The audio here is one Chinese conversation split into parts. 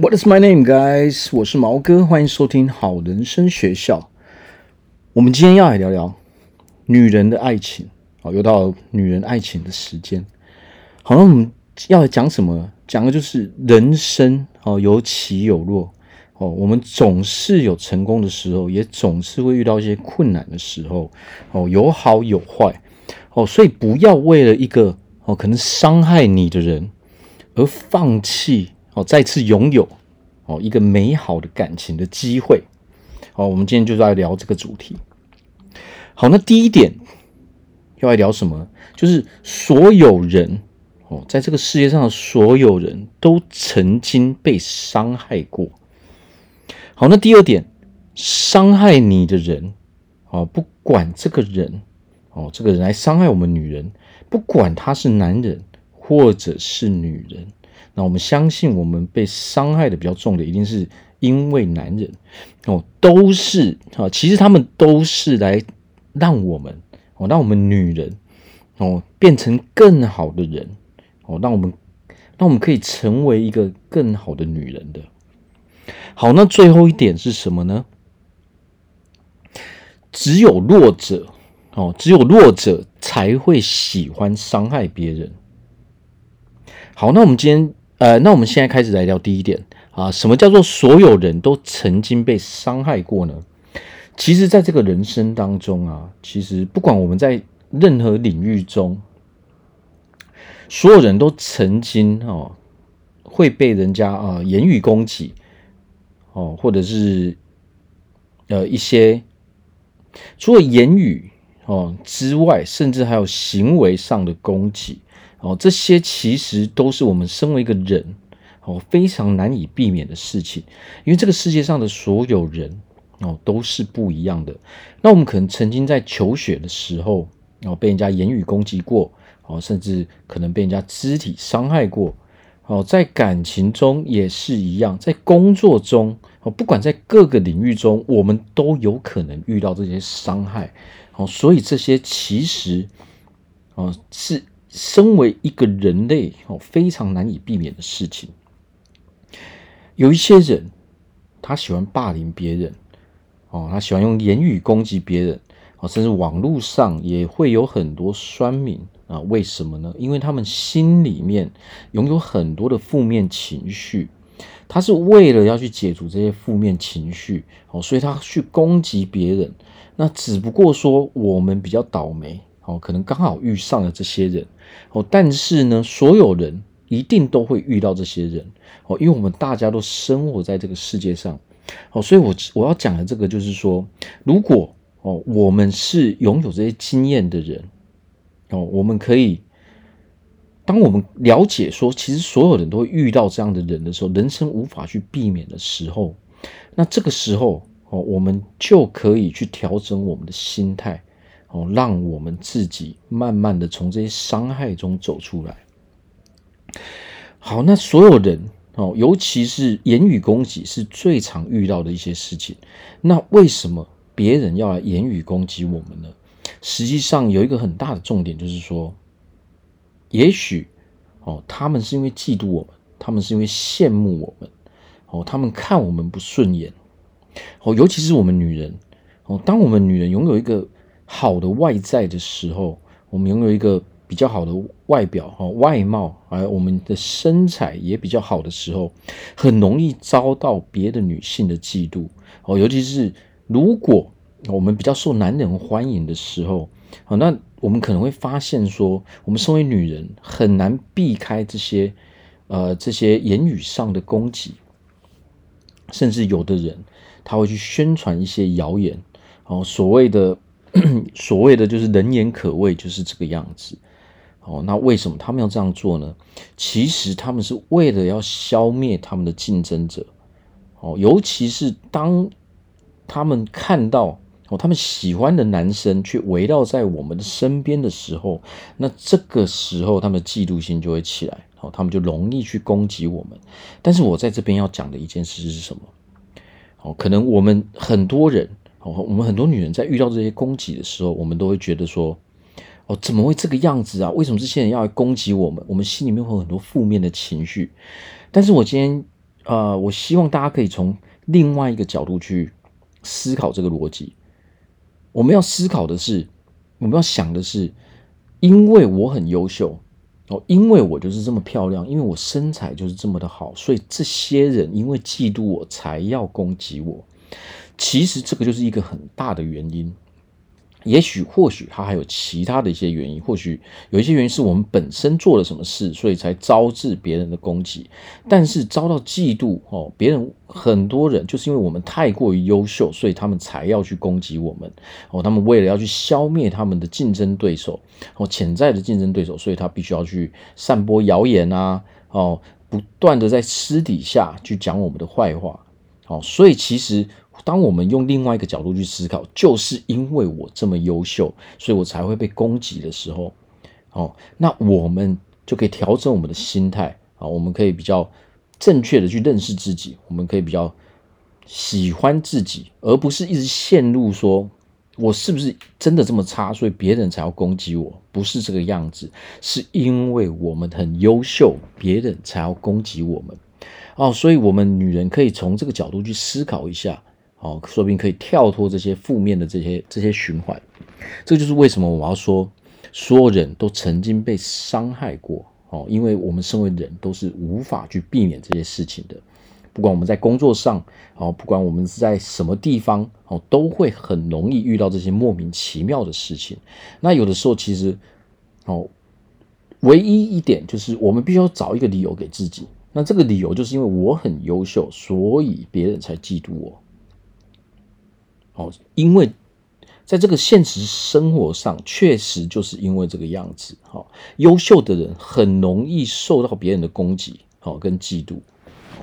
What is my name, guys？我是毛哥，欢迎收听好人生学校。我们今天要来聊聊女人的爱情。好，又到女人爱情的时间。好，了我们要讲什么？讲的就是人生哦，有起有落哦。我们总是有成功的时候，也总是会遇到一些困难的时候哦，有好有坏哦。所以不要为了一个哦可能伤害你的人而放弃。哦，再次拥有哦一个美好的感情的机会。好，我们今天就是来聊这个主题。好，那第一点要来聊什么？就是所有人哦，在这个世界上的所有人都曾经被伤害过。好，那第二点，伤害你的人哦，不管这个人哦，这个人来伤害我们女人，不管他是男人或者是女人。那我们相信，我们被伤害的比较重的，一定是因为男人哦，都是啊，其实他们都是来让我们哦，让我们女人哦变成更好的人哦，让我们让我们可以成为一个更好的女人的。好，那最后一点是什么呢？只有弱者哦，只有弱者才会喜欢伤害别人。好，那我们今天。呃，那我们现在开始来聊第一点啊，什么叫做所有人都曾经被伤害过呢？其实，在这个人生当中啊，其实不管我们在任何领域中，所有人都曾经哦会被人家啊言语攻击哦，或者是呃一些除了言语哦之外，甚至还有行为上的攻击。哦，这些其实都是我们身为一个人哦非常难以避免的事情，因为这个世界上的所有人哦都是不一样的。那我们可能曾经在求学的时候哦被人家言语攻击过哦，甚至可能被人家肢体伤害过哦，在感情中也是一样，在工作中哦，不管在各个领域中，我们都有可能遇到这些伤害哦，所以这些其实哦是。身为一个人类哦，非常难以避免的事情。有一些人，他喜欢霸凌别人哦，他喜欢用言语攻击别人哦，甚至网络上也会有很多酸民啊。为什么呢？因为他们心里面拥有很多的负面情绪，他是为了要去解除这些负面情绪哦，所以他去攻击别人。那只不过说我们比较倒霉。哦，可能刚好遇上了这些人哦，但是呢，所有人一定都会遇到这些人哦，因为我们大家都生活在这个世界上哦，所以我我要讲的这个就是说，如果哦，我们是拥有这些经验的人哦，我们可以，当我们了解说，其实所有人都会遇到这样的人的时候，人生无法去避免的时候，那这个时候哦，我们就可以去调整我们的心态。哦，让我们自己慢慢的从这些伤害中走出来。好，那所有人哦，尤其是言语攻击是最常遇到的一些事情。那为什么别人要来言语攻击我们呢？实际上有一个很大的重点，就是说，也许哦，他们是因为嫉妒我们，他们是因为羡慕我们，哦，他们看我们不顺眼。哦，尤其是我们女人哦，当我们女人拥有一个好的外在的时候，我们拥有一个比较好的外表哈，外貌，而我们的身材也比较好的时候，很容易遭到别的女性的嫉妒哦。尤其是如果我们比较受男人欢迎的时候，好，那我们可能会发现说，我们身为女人很难避开这些呃这些言语上的攻击，甚至有的人他会去宣传一些谣言哦，所谓的。所谓的就是人言可畏，就是这个样子。哦，那为什么他们要这样做呢？其实他们是为了要消灭他们的竞争者。哦，尤其是当他们看到哦，他们喜欢的男生却围绕在我们的身边的时候，那这个时候他们的嫉妒心就会起来。哦，他们就容易去攻击我们。但是我在这边要讲的一件事是什么？哦，可能我们很多人。哦我们很多女人在遇到这些攻击的时候，我们都会觉得说：“哦，怎么会这个样子啊？为什么这些人要来攻击我们？”我们心里面会有很多负面的情绪。但是我今天呃，我希望大家可以从另外一个角度去思考这个逻辑。我们要思考的是，我们要想的是，因为我很优秀哦，因为我就是这么漂亮，因为我身材就是这么的好，所以这些人因为嫉妒我才要攻击我。其实这个就是一个很大的原因。也许或许他还有其他的一些原因，或许有一些原因是我们本身做了什么事，所以才招致别人的攻击。但是遭到嫉妒哦，别人很多人就是因为我们太过于优秀，所以他们才要去攻击我们哦。他们为了要去消灭他们的竞争对手哦，潜在的竞争对手，所以他必须要去散播谣言啊哦，不断的在私底下去讲我们的坏话哦。所以其实。当我们用另外一个角度去思考，就是因为我这么优秀，所以我才会被攻击的时候，哦，那我们就可以调整我们的心态啊，我们可以比较正确的去认识自己，我们可以比较喜欢自己，而不是一直陷入说我是不是真的这么差，所以别人才要攻击我，不是这个样子，是因为我们很优秀，别人才要攻击我们，哦，所以我们女人可以从这个角度去思考一下。哦，说不定可以跳脱这些负面的这些这些循环，这就是为什么我要说，所有人都曾经被伤害过哦，因为我们身为人都是无法去避免这些事情的，不管我们在工作上哦，不管我们是在什么地方哦，都会很容易遇到这些莫名其妙的事情。那有的时候其实哦，唯一一点就是我们必须要找一个理由给自己，那这个理由就是因为我很优秀，所以别人才嫉妒我。哦，因为在这个现实生活上，确实就是因为这个样子。哈，优秀的人很容易受到别人的攻击，好跟嫉妒。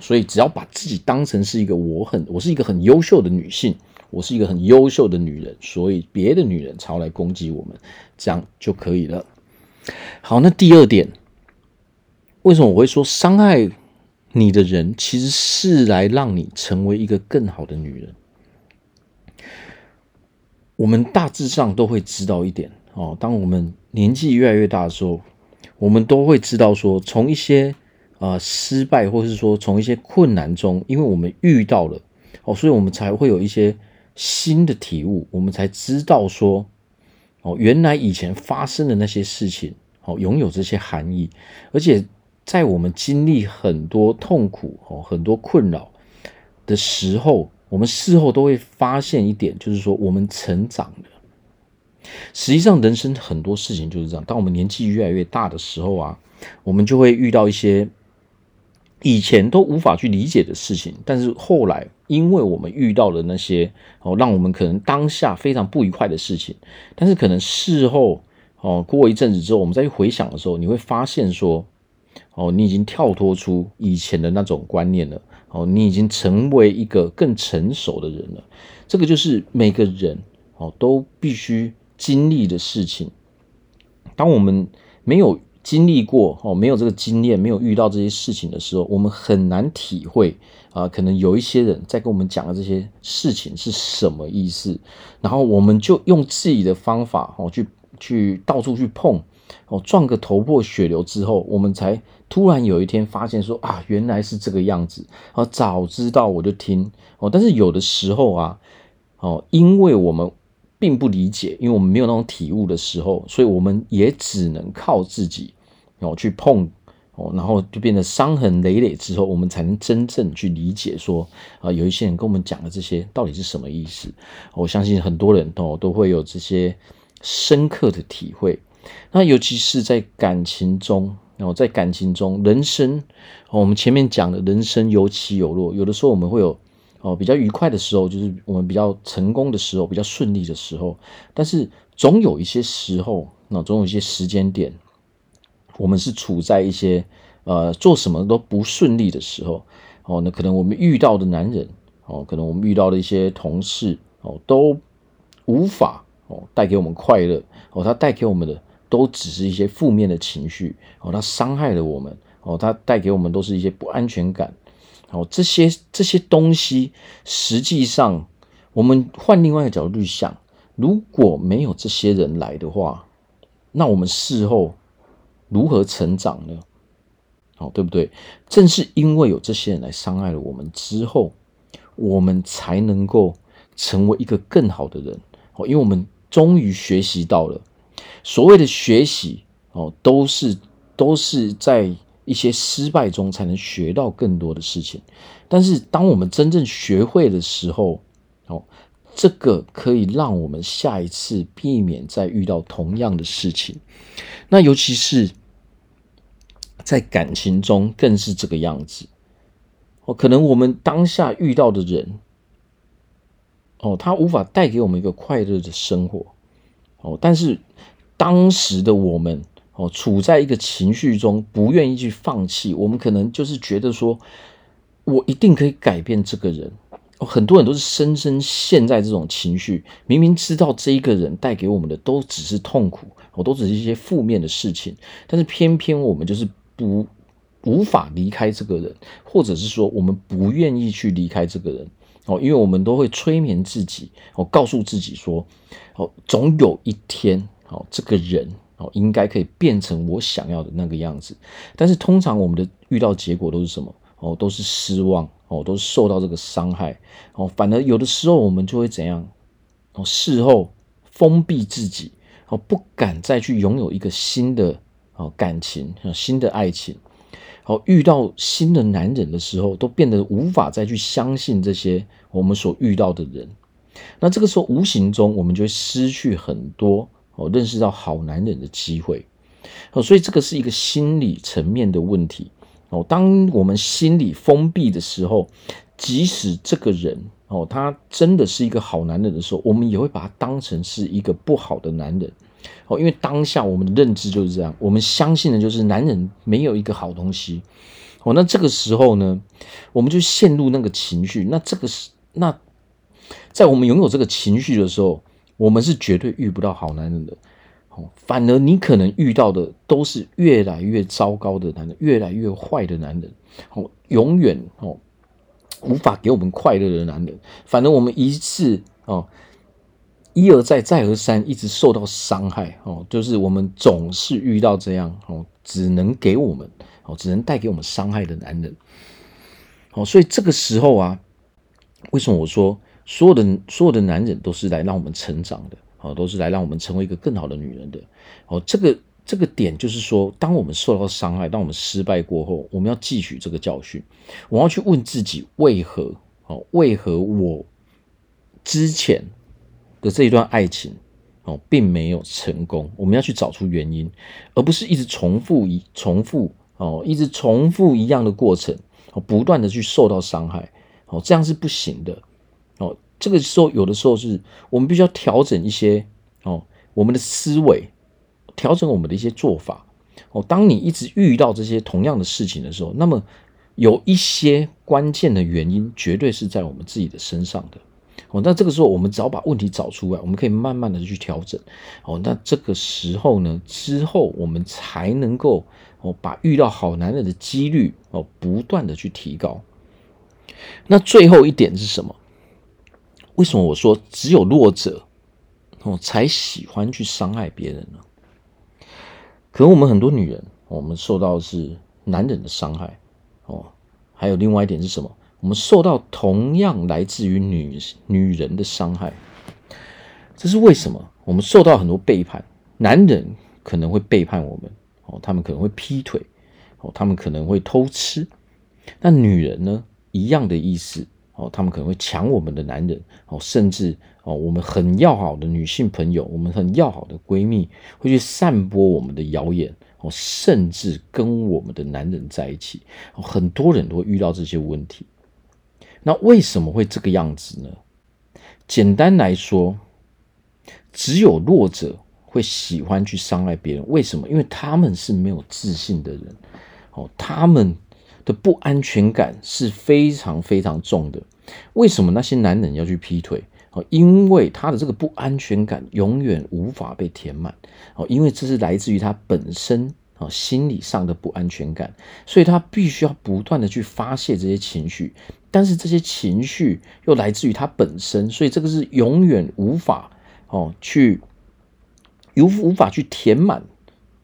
所以只要把自己当成是一个我很，我是一个很优秀的女性，我是一个很优秀的女人，所以别的女人才来攻击我们，这样就可以了。好，那第二点，为什么我会说伤害你的人其实是来让你成为一个更好的女人？我们大致上都会知道一点哦。当我们年纪越来越大的时候，我们都会知道说，从一些啊、呃、失败，或是说从一些困难中，因为我们遇到了哦，所以我们才会有一些新的体悟，我们才知道说哦，原来以前发生的那些事情哦，拥有这些含义，而且在我们经历很多痛苦哦、很多困扰的时候。我们事后都会发现一点，就是说我们成长了。实际上，人生很多事情就是这样。当我们年纪越来越大的时候啊，我们就会遇到一些以前都无法去理解的事情。但是后来，因为我们遇到了那些哦，让我们可能当下非常不愉快的事情，但是可能事后哦，过一阵子之后，我们再去回想的时候，你会发现说，哦，你已经跳脱出以前的那种观念了。哦，你已经成为一个更成熟的人了。这个就是每个人哦都必须经历的事情。当我们没有经历过哦，没有这个经验，没有遇到这些事情的时候，我们很难体会啊。可能有一些人在跟我们讲的这些事情是什么意思，然后我们就用自己的方法哦去去到处去碰。哦，撞个头破血流之后，我们才突然有一天发现说啊，原来是这个样子。哦，早知道我就听哦。但是有的时候啊，哦，因为我们并不理解，因为我们没有那种体悟的时候，所以我们也只能靠自己哦去碰哦，然后就变得伤痕累累之后，我们才能真正去理解说啊，有一些人跟我们讲的这些到底是什么意思。我相信很多人都都会有这些深刻的体会。那尤其是在感情中，然后在感情中，人生，我们前面讲的人生有起有落，有的时候我们会有哦比较愉快的时候，就是我们比较成功的时候，比较顺利的时候，但是总有一些时候，那总有一些时间点，我们是处在一些呃做什么都不顺利的时候，哦，那可能我们遇到的男人，哦，可能我们遇到的一些同事，哦，都无法哦带给我们快乐。哦，他带给我们的都只是一些负面的情绪哦，他伤害了我们哦，他带给我们都是一些不安全感哦，这些这些东西，实际上我们换另外一个角度去想，如果没有这些人来的话，那我们事后如何成长呢？哦，对不对？正是因为有这些人来伤害了我们之后，我们才能够成为一个更好的人哦，因为我们终于学习到了所谓的学习哦，都是都是在一些失败中才能学到更多的事情。但是当我们真正学会的时候，哦，这个可以让我们下一次避免再遇到同样的事情。那尤其是在感情中，更是这个样子。哦，可能我们当下遇到的人，哦，他无法带给我们一个快乐的生活。哦，但是当时的我们，哦，处在一个情绪中，不愿意去放弃。我们可能就是觉得说，我一定可以改变这个人。哦，很多人都是深深陷在这种情绪，明明知道这一个人带给我们的都只是痛苦，哦，都只是一些负面的事情，但是偏偏我们就是不无法离开这个人，或者是说我们不愿意去离开这个人，哦，因为我们都会催眠自己，哦，告诉自己说，哦，总有一天，哦，这个人，哦，应该可以变成我想要的那个样子，但是通常我们的遇到结果都是什么？哦，都是失望。哦，都是受到这个伤害哦，反而有的时候我们就会怎样哦？事后封闭自己哦，不敢再去拥有一个新的哦感情、新的爱情。哦，遇到新的男人的时候，都变得无法再去相信这些我们所遇到的人。那这个时候，无形中我们就会失去很多哦，认识到好男人的机会。哦，所以这个是一个心理层面的问题。哦，当我们心理封闭的时候，即使这个人哦，他真的是一个好男人的时候，我们也会把他当成是一个不好的男人。哦，因为当下我们的认知就是这样，我们相信的就是男人没有一个好东西。哦，那这个时候呢，我们就陷入那个情绪。那这个是那，在我们拥有这个情绪的时候，我们是绝对遇不到好男人的。哦反而你可能遇到的都是越来越糟糕的男人，越来越坏的男人，哦，永远哦无法给我们快乐的男人。反正我们一次哦一而再再而三一直受到伤害哦，就是我们总是遇到这样哦，只能给我们哦，只能带给我们伤害的男人。哦，所以这个时候啊，为什么我说所有的所有的男人都是来让我们成长的？哦，都是来让我们成为一个更好的女人的。哦，这个这个点就是说，当我们受到伤害，当我们失败过后，我们要汲取这个教训，我要去问自己为何？哦，为何我之前的这一段爱情哦，并没有成功？我们要去找出原因，而不是一直重复一重复哦，一直重复一样的过程，哦，不断的去受到伤害，哦，这样是不行的。这个时候，有的时候是我们必须要调整一些哦，我们的思维，调整我们的一些做法哦。当你一直遇到这些同样的事情的时候，那么有一些关键的原因，绝对是在我们自己的身上的哦。那这个时候，我们只要把问题找出来，我们可以慢慢的去调整哦。那这个时候呢，之后我们才能够哦，把遇到好男人的几率哦，不断的去提高。那最后一点是什么？为什么我说只有弱者哦才喜欢去伤害别人呢？可能我们很多女人，我们受到的是男人的伤害哦，还有另外一点是什么？我们受到同样来自于女女人的伤害。这是为什么？我们受到很多背叛，男人可能会背叛我们哦，他们可能会劈腿哦，他们可能会偷吃。那女人呢？一样的意思。哦，他们可能会抢我们的男人，哦，甚至哦，我们很要好的女性朋友，我们很要好的闺蜜，会去散播我们的谣言，哦，甚至跟我们的男人在一起，很多人都会遇到这些问题。那为什么会这个样子呢？简单来说，只有弱者会喜欢去伤害别人。为什么？因为他们是没有自信的人，哦，他们。的不安全感是非常非常重的。为什么那些男人要去劈腿？哦，因为他的这个不安全感永远无法被填满。哦，因为这是来自于他本身啊心理上的不安全感，所以他必须要不断的去发泄这些情绪。但是这些情绪又来自于他本身，所以这个是永远无法哦去无无法去填满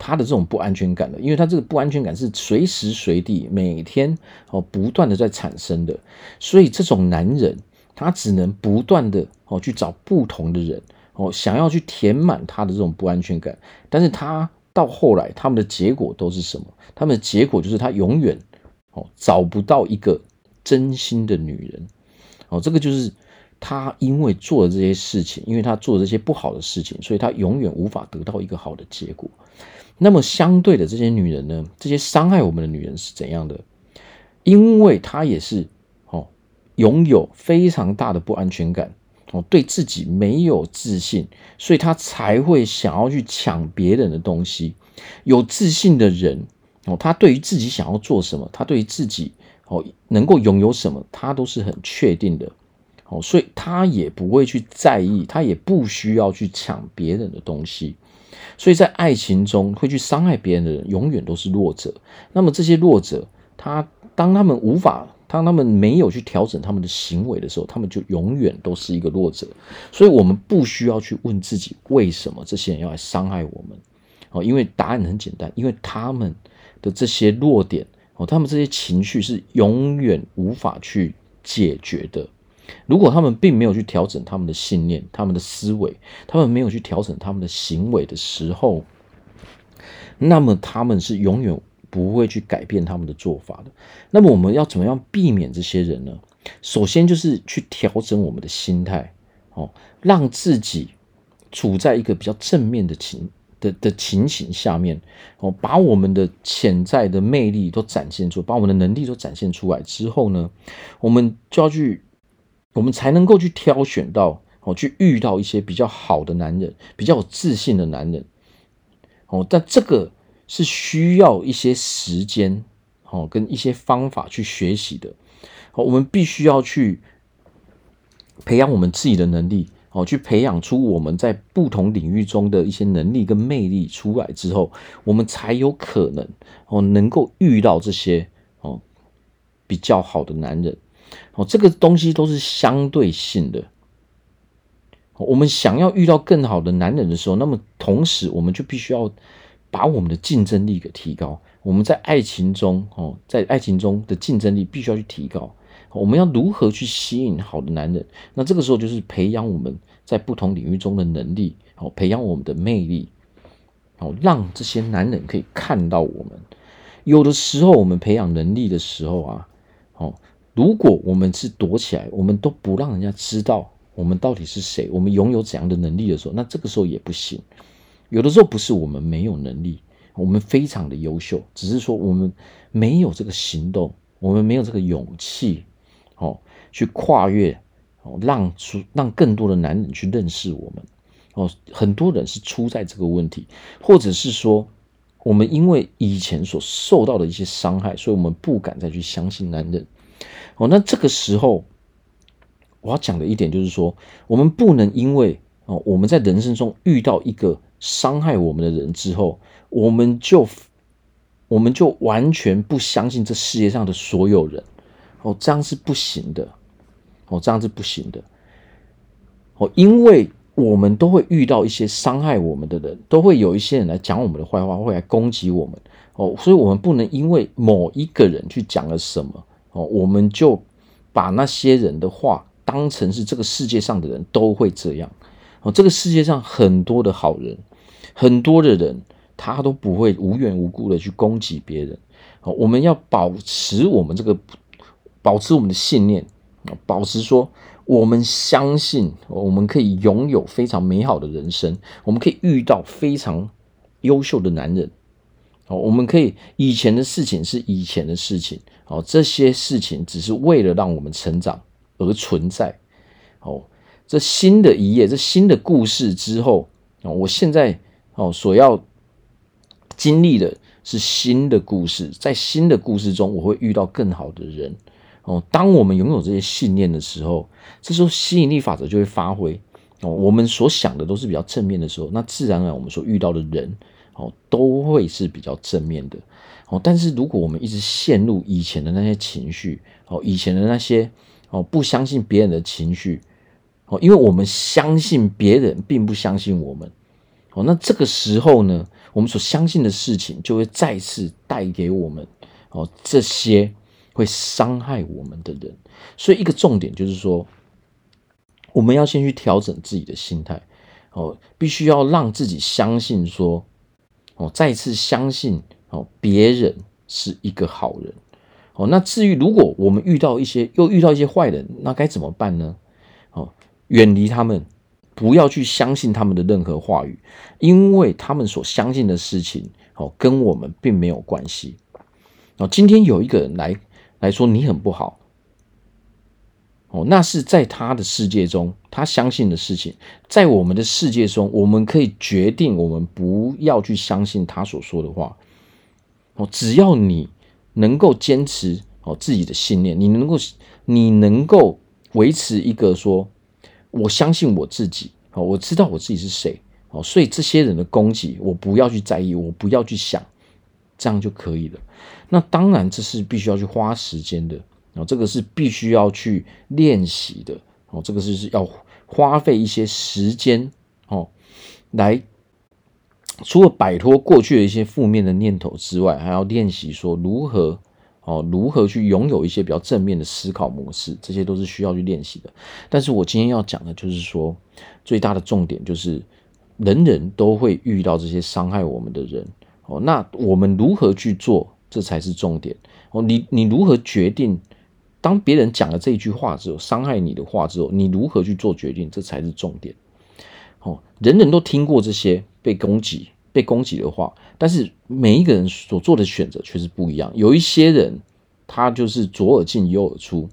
他的这种不安全感的，因为他这个不安全感是随时随地、每天哦不断的在产生的，所以这种男人他只能不断的哦去找不同的人哦，想要去填满他的这种不安全感，但是他到后来他们的结果都是什么？他们的结果就是他永远哦找不到一个真心的女人哦，这个就是。他因为做了这些事情，因为他做了这些不好的事情，所以他永远无法得到一个好的结果。那么相对的，这些女人呢？这些伤害我们的女人是怎样的？因为她也是哦，拥有非常大的不安全感哦，对自己没有自信，所以她才会想要去抢别人的东西。有自信的人哦，他对于自己想要做什么，他对于自己哦能够拥有什么，他都是很确定的。哦，所以他也不会去在意，他也不需要去抢别人的东西。所以在爱情中会去伤害别人的人，永远都是弱者。那么这些弱者，他当他们无法，当他们没有去调整他们的行为的时候，他们就永远都是一个弱者。所以我们不需要去问自己，为什么这些人要来伤害我们？哦，因为答案很简单，因为他们的这些弱点，哦，他们这些情绪是永远无法去解决的。如果他们并没有去调整他们的信念、他们的思维，他们没有去调整他们的行为的时候，那么他们是永远不会去改变他们的做法的。那么我们要怎么样避免这些人呢？首先就是去调整我们的心态，哦，让自己处在一个比较正面的情的的情形下面，哦，把我们的潜在的魅力都展现出，把我们的能力都展现出来之后呢，我们就要去。我们才能够去挑选到哦，去遇到一些比较好的男人，比较有自信的男人哦。但这个是需要一些时间哦，跟一些方法去学习的。哦，我们必须要去培养我们自己的能力哦，去培养出我们在不同领域中的一些能力跟魅力出来之后，我们才有可能哦，能够遇到这些哦比较好的男人。哦，这个东西都是相对性的。我们想要遇到更好的男人的时候，那么同时我们就必须要把我们的竞争力给提高。我们在爱情中，哦，在爱情中的竞争力必须要去提高。我们要如何去吸引好的男人？那这个时候就是培养我们在不同领域中的能力，哦，培养我们的魅力，哦，让这些男人可以看到我们。有的时候，我们培养能力的时候啊，哦。如果我们是躲起来，我们都不让人家知道我们到底是谁，我们拥有怎样的能力的时候，那这个时候也不行。有的时候不是我们没有能力，我们非常的优秀，只是说我们没有这个行动，我们没有这个勇气，哦，去跨越，哦，让出让更多的男人去认识我们，哦，很多人是出在这个问题，或者是说我们因为以前所受到的一些伤害，所以我们不敢再去相信男人。哦，那这个时候我要讲的一点就是说，我们不能因为哦，我们在人生中遇到一个伤害我们的人之后，我们就我们就完全不相信这世界上的所有人。哦，这样是不行的。哦，这样是不行的。哦，因为我们都会遇到一些伤害我们的人，都会有一些人来讲我们的坏话，会来攻击我们。哦，所以我们不能因为某一个人去讲了什么。哦，我们就把那些人的话当成是这个世界上的人都会这样。哦，这个世界上很多的好人，很多的人，他都不会无缘无故的去攻击别人。哦，我们要保持我们这个，保持我们的信念，保持说我们相信我们可以拥有非常美好的人生，我们可以遇到非常优秀的男人。哦，我们可以以前的事情是以前的事情，哦，这些事情只是为了让我们成长而存在。哦，这新的一页，这新的故事之后，哦，我现在哦所要经历的是新的故事，在新的故事中，我会遇到更好的人。哦，当我们拥有这些信念的时候，这时候吸引力法则就会发挥。哦，我们所想的都是比较正面的时候，那自然而然我们所遇到的人。哦，都会是比较正面的，哦，但是如果我们一直陷入以前的那些情绪，哦，以前的那些哦，不相信别人的情绪，哦，因为我们相信别人并不相信我们，哦，那这个时候呢，我们所相信的事情就会再次带给我们哦这些会伤害我们的人。所以一个重点就是说，我们要先去调整自己的心态。哦，必须要让自己相信说哦，再次相信哦，别人是一个好人哦。那至于如果我们遇到一些又遇到一些坏人，那该怎么办呢？哦，远离他们。不要去相信他们的任何话语，因为他们所相信的事情，哦，跟我们并没有关系。哦，今天有一个人来来说你很不好，哦，那是在他的世界中他相信的事情，在我们的世界中，我们可以决定我们不要去相信他所说的话。哦，只要你能够坚持哦自己的信念，你能够你能够维持一个说。我相信我自己，哦，我知道我自己是谁，哦，所以这些人的攻击，我不要去在意，我不要去想，这样就可以了。那当然，这是必须要去花时间的，哦，这个是必须要去练习的，哦，这个是是要花费一些时间，哦，来除了摆脱过去的一些负面的念头之外，还要练习说如何。哦，如何去拥有一些比较正面的思考模式，这些都是需要去练习的。但是我今天要讲的就是说，最大的重点就是，人人都会遇到这些伤害我们的人。哦，那我们如何去做，这才是重点。哦，你你如何决定？当别人讲了这一句话之后，伤害你的话之后，你如何去做决定？这才是重点。哦，人人都听过这些被攻击。被攻击的话，但是每一个人所做的选择却是不一样。有一些人他就是左耳进右耳出，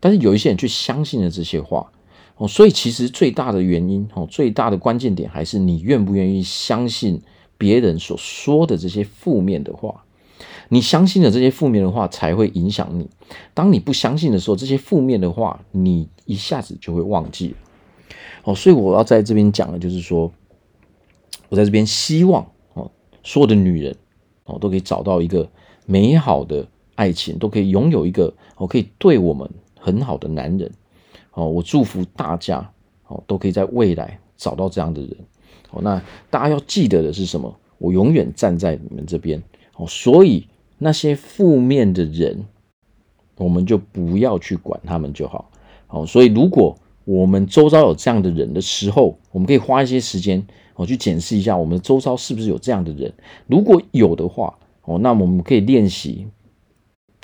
但是有一些人却相信了这些话哦。所以其实最大的原因哦，最大的关键点还是你愿不愿意相信别人所说的这些负面的话。你相信了这些负面的话，才会影响你。当你不相信的时候，这些负面的话你一下子就会忘记了哦。所以我要在这边讲的就是说。我在这边希望哦，所有的女人哦都可以找到一个美好的爱情，都可以拥有一个哦可以对我们很好的男人哦。我祝福大家哦都可以在未来找到这样的人哦。那大家要记得的是什么？我永远站在你们这边哦。所以那些负面的人，我们就不要去管他们就好。哦，所以如果我们周遭有这样的人的时候，我们可以花一些时间。我去检视一下我们周遭是不是有这样的人，如果有的话，哦，那我们可以练习，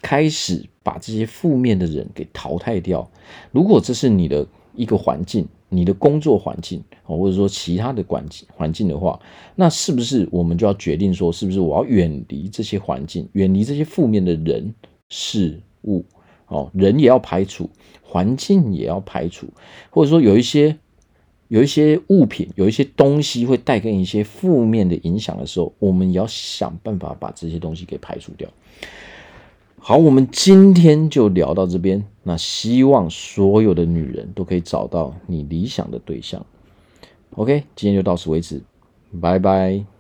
开始把这些负面的人给淘汰掉。如果这是你的一个环境，你的工作环境，或者说其他的环境环境的话，那是不是我们就要决定说，是不是我要远离这些环境，远离这些负面的人事物？哦，人也要排除，环境也要排除，或者说有一些。有一些物品，有一些东西会带给你一些负面的影响的时候，我们也要想办法把这些东西给排除掉。好，我们今天就聊到这边。那希望所有的女人都可以找到你理想的对象。OK，今天就到此为止，拜拜。